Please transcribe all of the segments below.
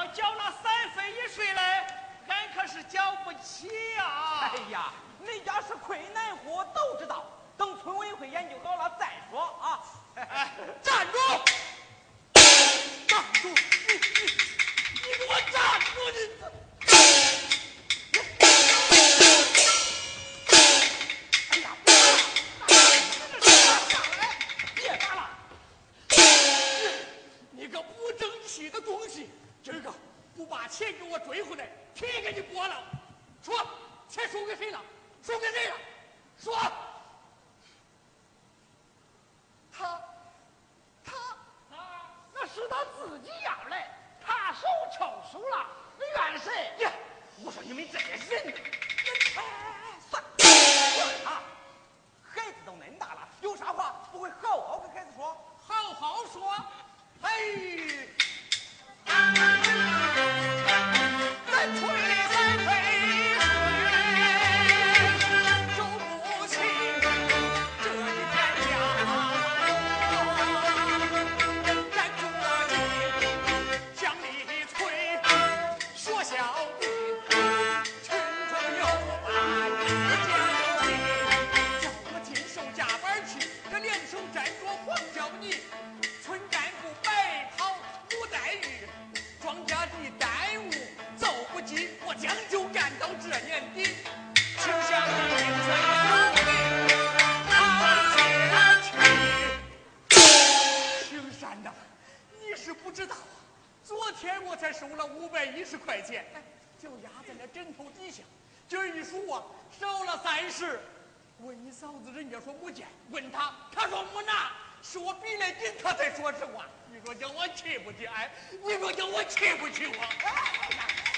不是催着叫缴那三分一税嘞，俺可是交不起呀！哎呀，恁家是困难户，都知道。等村委会研究好了再说啊！哎，站住！站住！你你你给我站住！你！是问你嫂子人家说没见问他他说没拿是我逼了紧他才说实话。你说叫我气不气哎你说叫我气不气我？哎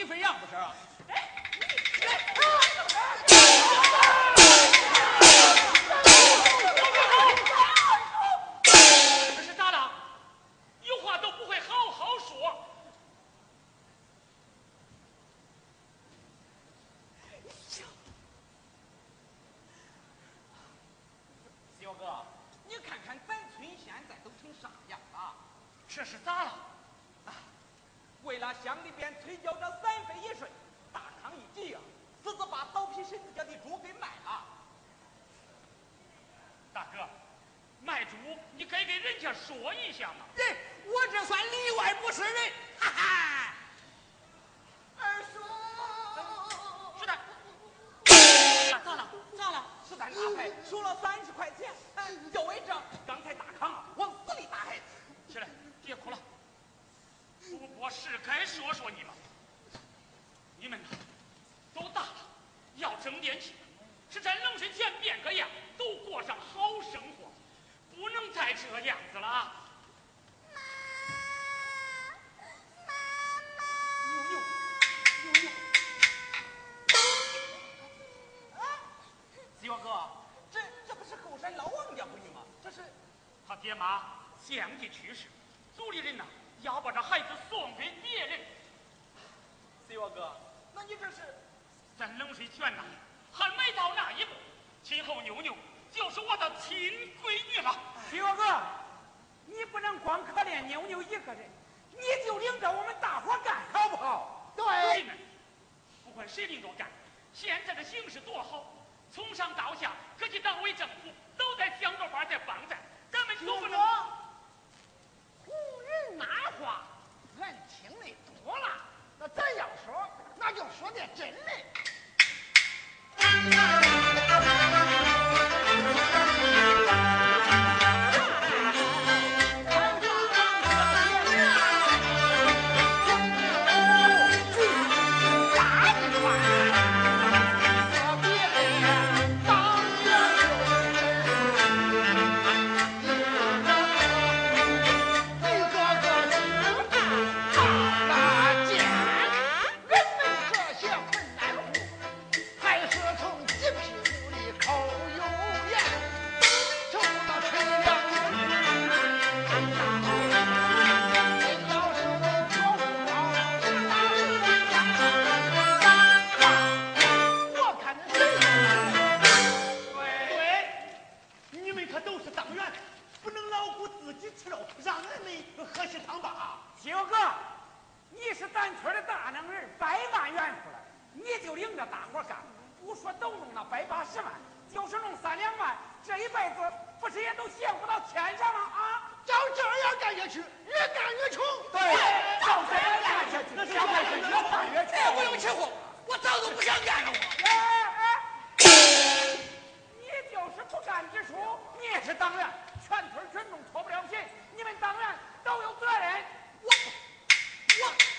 一分样不是希望哥，这这不是后山老王家闺女吗？这是他爹妈相继去世，族里人呐要把这孩子送给别人。希望哥，那你这是？咱冷水泉呐，还没到那一步，今后妞妞就是我的亲闺女了。希望哥，你不能光可怜妞妞一个人，你就领着我们大伙干，好不好？亲们，不管谁领着干，现在的形势多好，从上到下，各级党委政府都在想个法在帮咱，咱们都不能。胡人那话，俺听的多了。那咱要说，那就说点真的。们喝稀汤吧。七哥，你是咱村的大能人，百万元出来，你就领着大伙干，不说都弄那百八十万，就是弄三两万，这一辈子不是也都幸福到天上了啊？照这样干下去，越干越穷。对，照这样干下去，越干越穷。哎，我有气乎，我早都不想干了。哎，你就是不干之初，你也是党员，全村群众脱不了贫，你们党员都有责任。我我。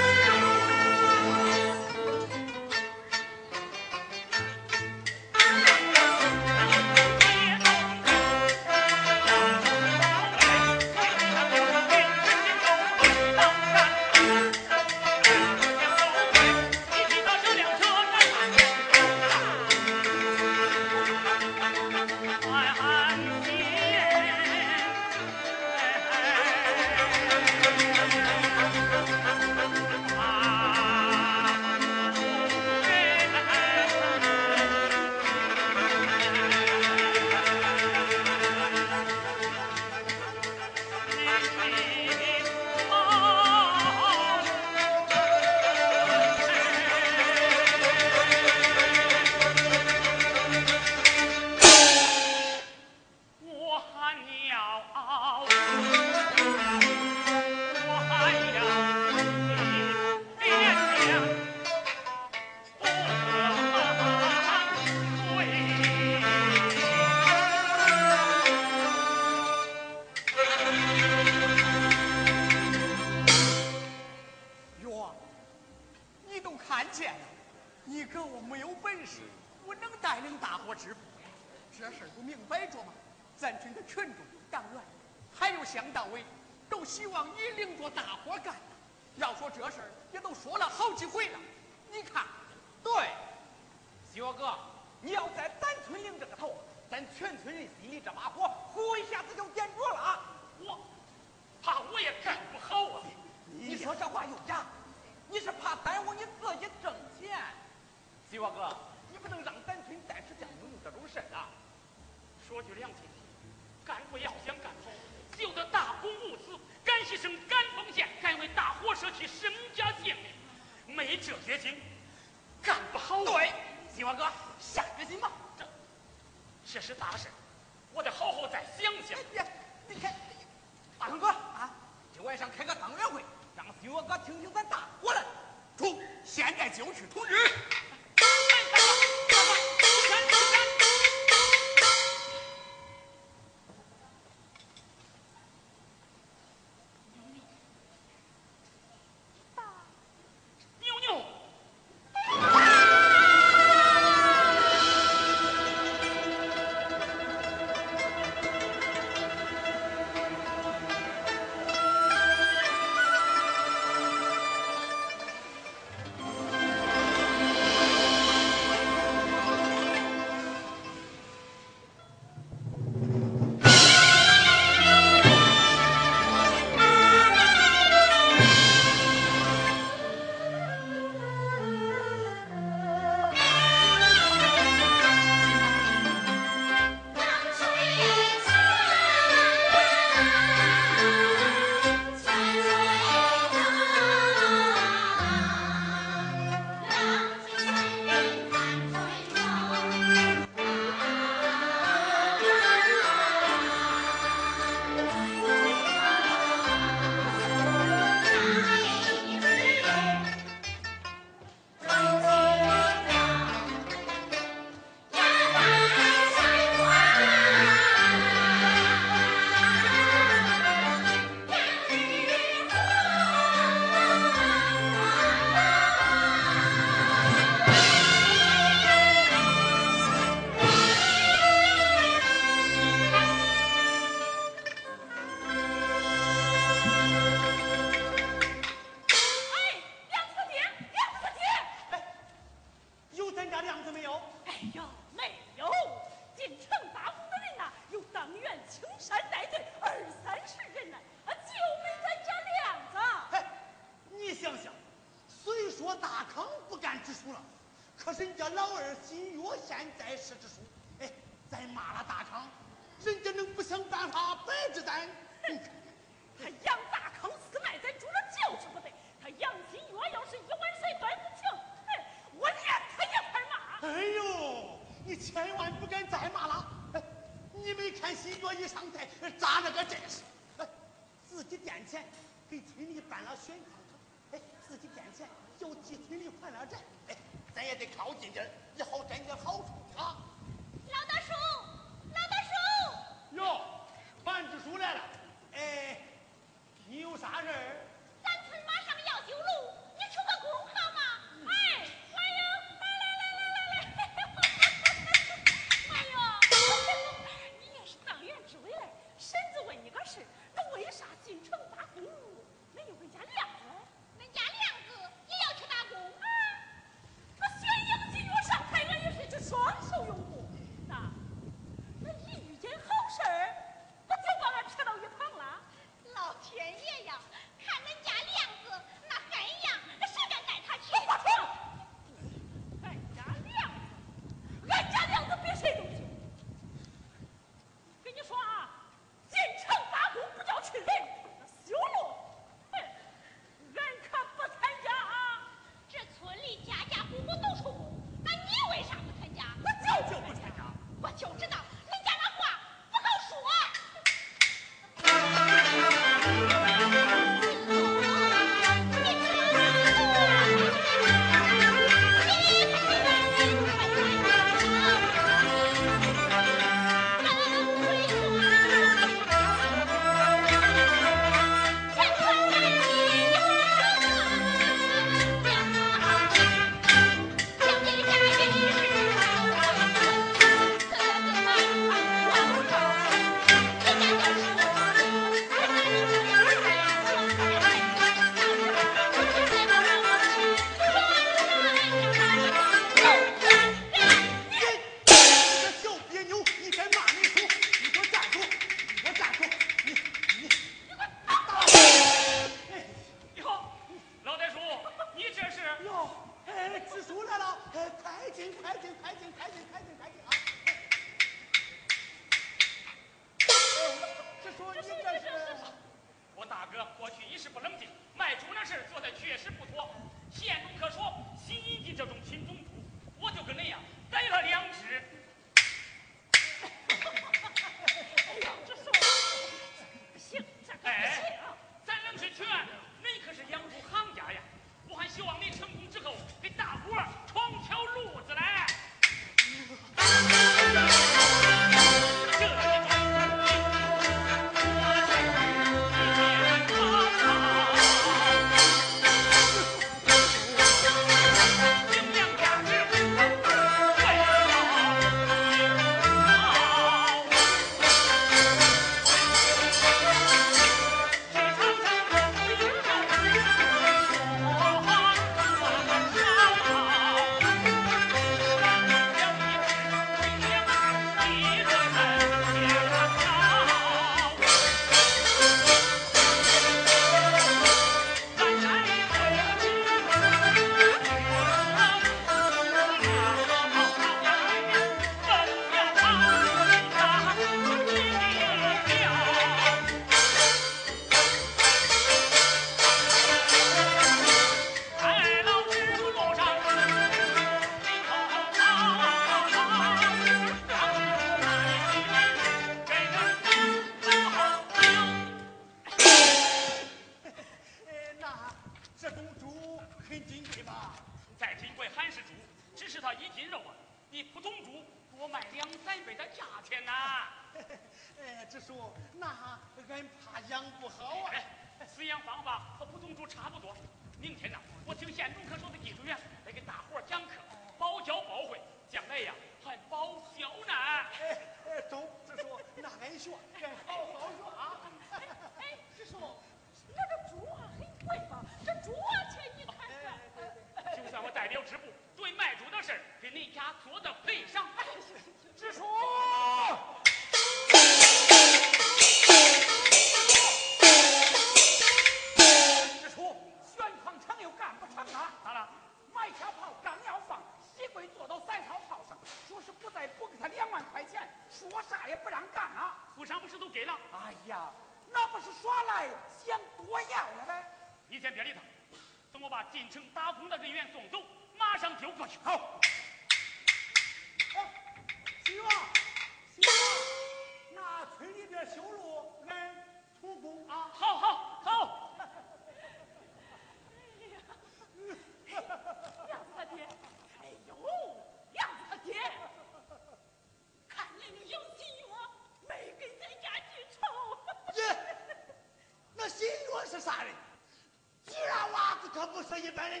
一般人，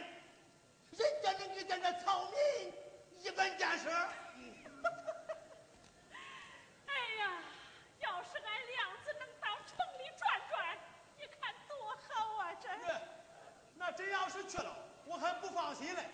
人家能跟咱这草民一般见识？哎呀，要是俺亮子能到城里转转，你看多好啊！这，那真要是去了，我还不放心嘞。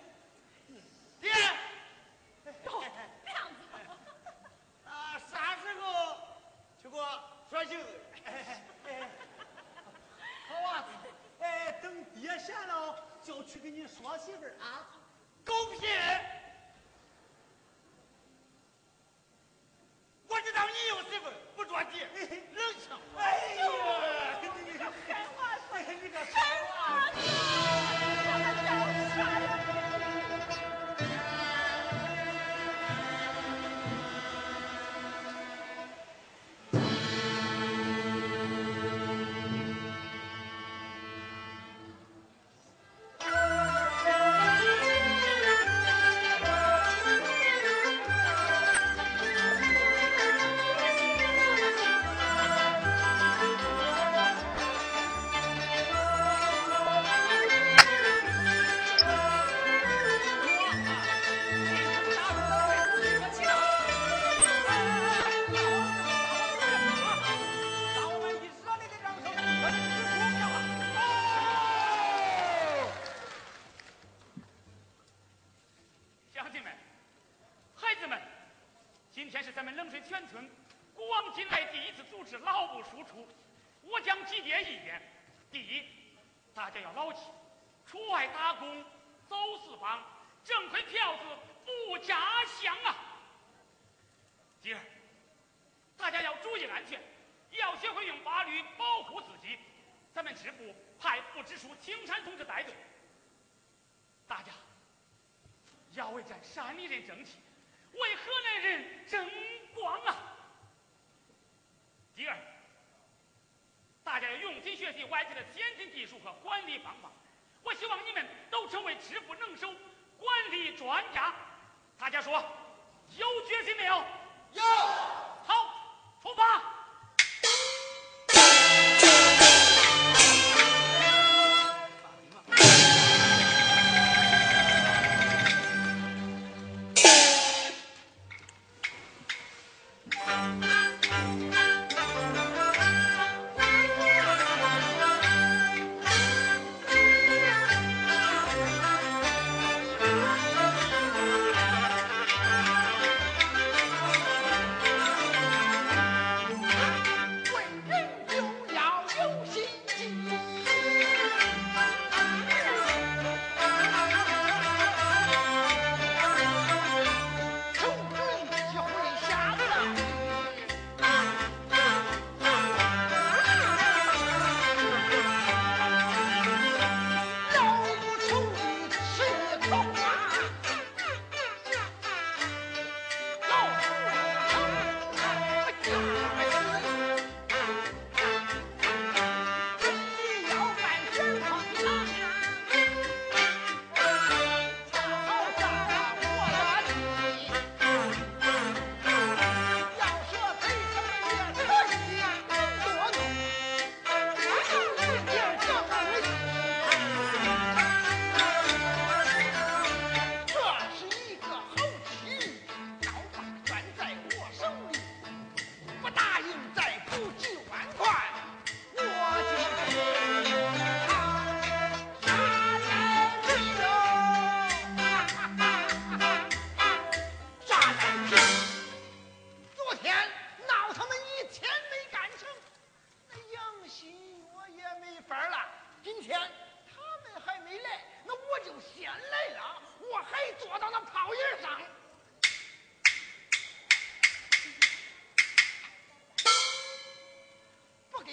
为咱山里人争气，为河南人争光啊！第二，大家要用心学习外界的先进技术和管理方法。我希望你们都成为致富能手、管理专家。大家说，有决心没有？有。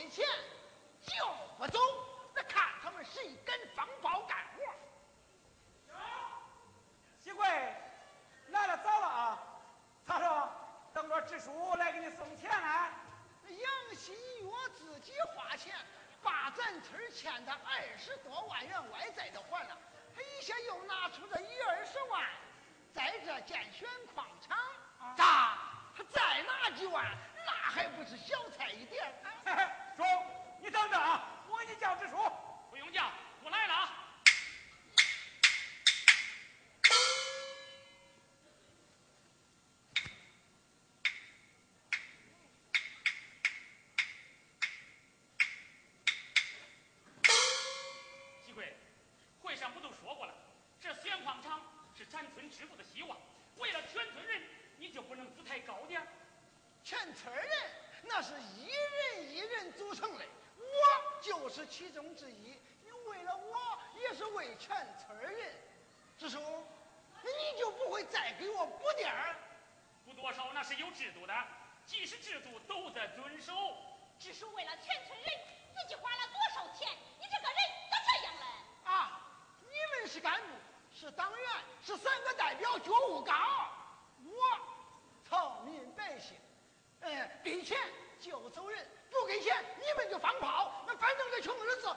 钱就不走，那看他们谁敢放宝干活。有，喜贵，来了早了啊！咋着？等着支书来给你送钱来？杨新月自己花钱，把咱村欠的二十多万元外债都还了。他一下又拿出这一二十万，在这建选矿场。咋？他再拿几万，那还不是小菜一碟？中你等着啊我给你叫支书即使制度都得遵守。只是为了全村人，自己花了多少钱？你这个人咋这样嘞？啊，你们是干部，是党员，是三个代表，觉悟高。我草民百姓，嗯，给钱就走人。不给钱，你们就放炮。那反正这穷日子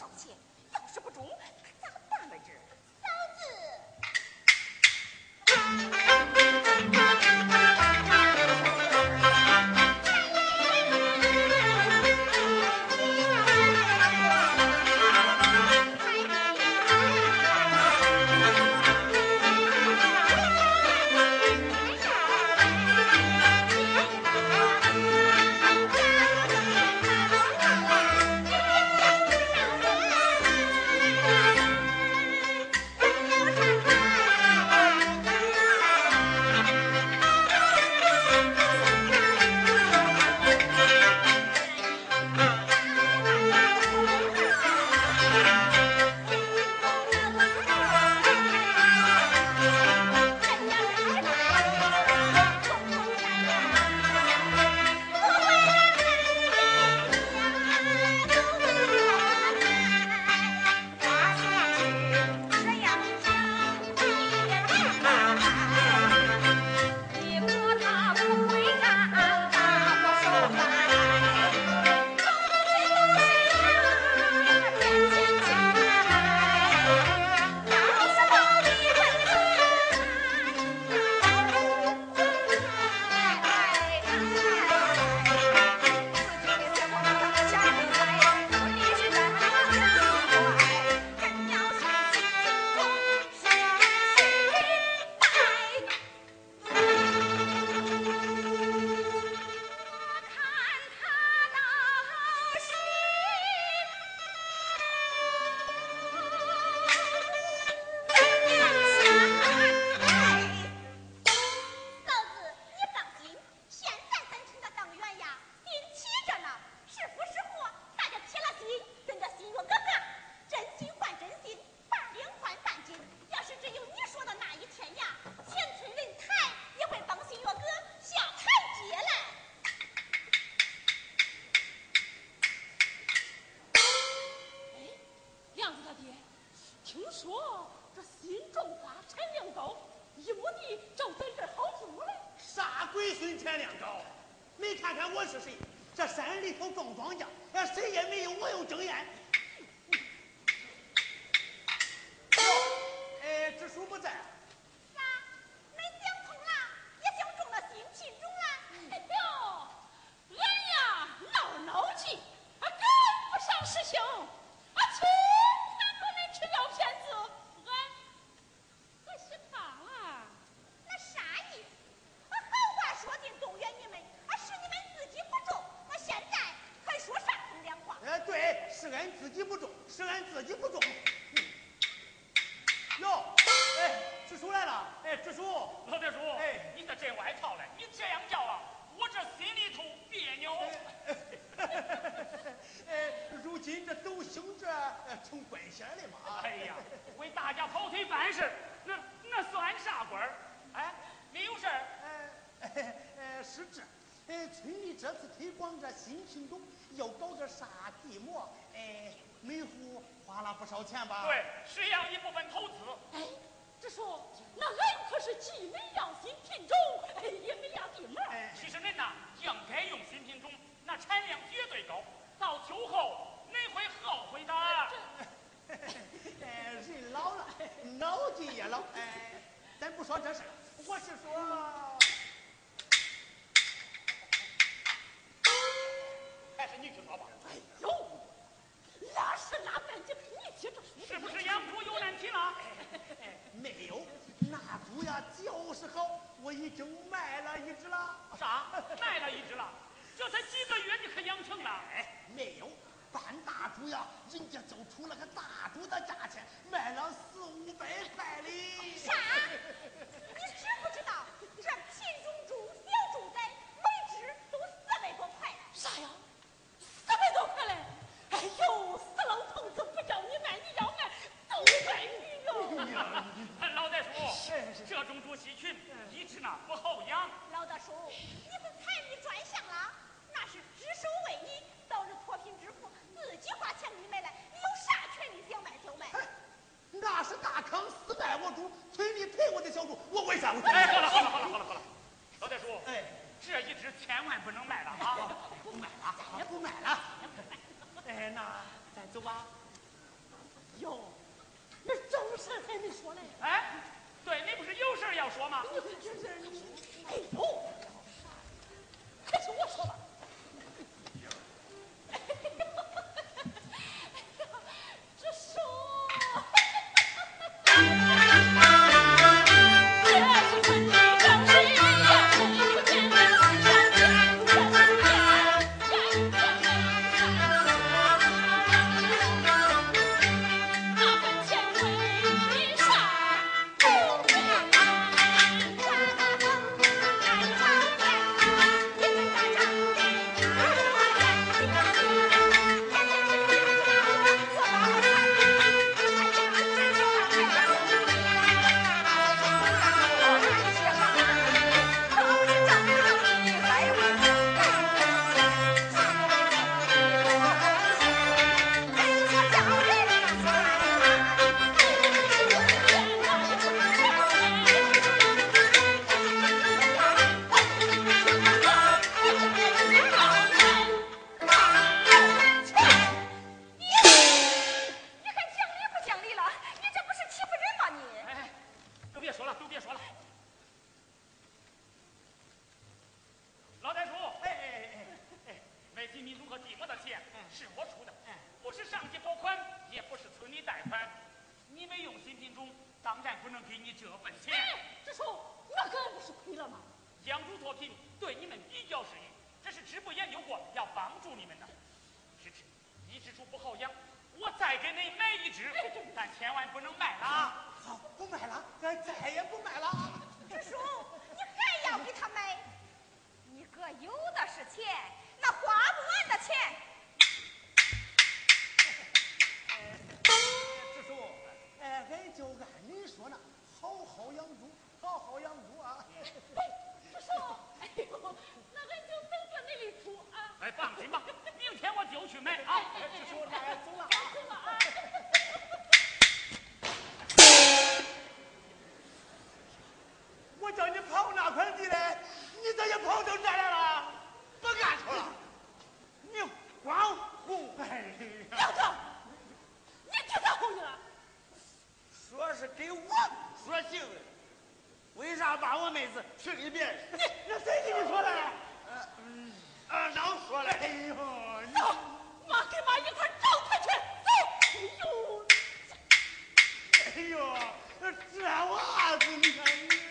少，要是不中。里头种庄稼，谁也没有，我有经验。哎，支书不在。啥？恁想通了？也想中了新品种了？哎呦，俺呀闹闹气，啊跟不上师兄，啊亲看着恁吃药骗子，俺俺心慌啊！那啥意思？啊，好话说尽动员你们，啊是你们自己不中，那现在还说啥风凉话？哎，对，是俺自己不中，是俺自己不中。哟，哎，支书来了，哎，支书，老支书，哎你这真外套了，你这样叫啊，我这心里头别扭。哎，如今这都兴这呃成官衔了嘛。哎呀，为大家跑腿办事，那那算啥官儿？哎，没有事儿。哎哎哎，是这，哎，村里这次推广这新品种，要搞个啥地膜，哎，每户花了不少钱吧？对，需要一部分投资。哎，这说那俺可是既没要新品种，哎也没要地膜。哎，其实恁呐，应该用新品种，那产量绝对高，到秋后恁会后悔的。哎，人老了，脑筋也老。哎，咱不说这事儿，我是说，还是你去说吧。哎呦，那是哪般的脾气？这说是不是养猪有难题了？哎，没有，那猪呀就是好，我已经卖了一只了。啥？卖了一只了？这才几个月，你可养成了？哎，没有，半大猪呀，人家就出了个大猪的价钱，卖了四五百块哩。啥？你知不知道是给我说行的，为啥把我妹子娶给别人？你那谁跟你说的？呃，二说的。哎呦，走，妈跟妈一块找他去。走。哎呦，哎呦，这娃子，你看你。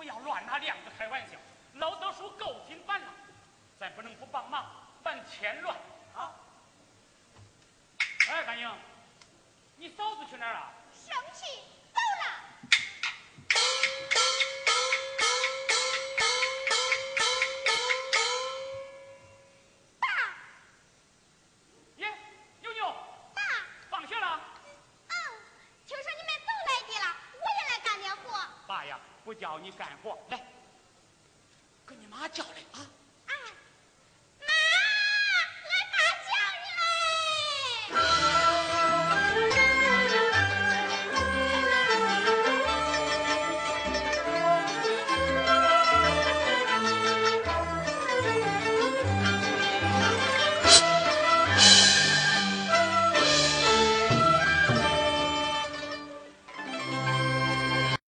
不要乱拿亮子开玩笑。老德叔够心烦了，咱不能不帮忙，咱添乱啊！哎，干英，你嫂子去哪儿了？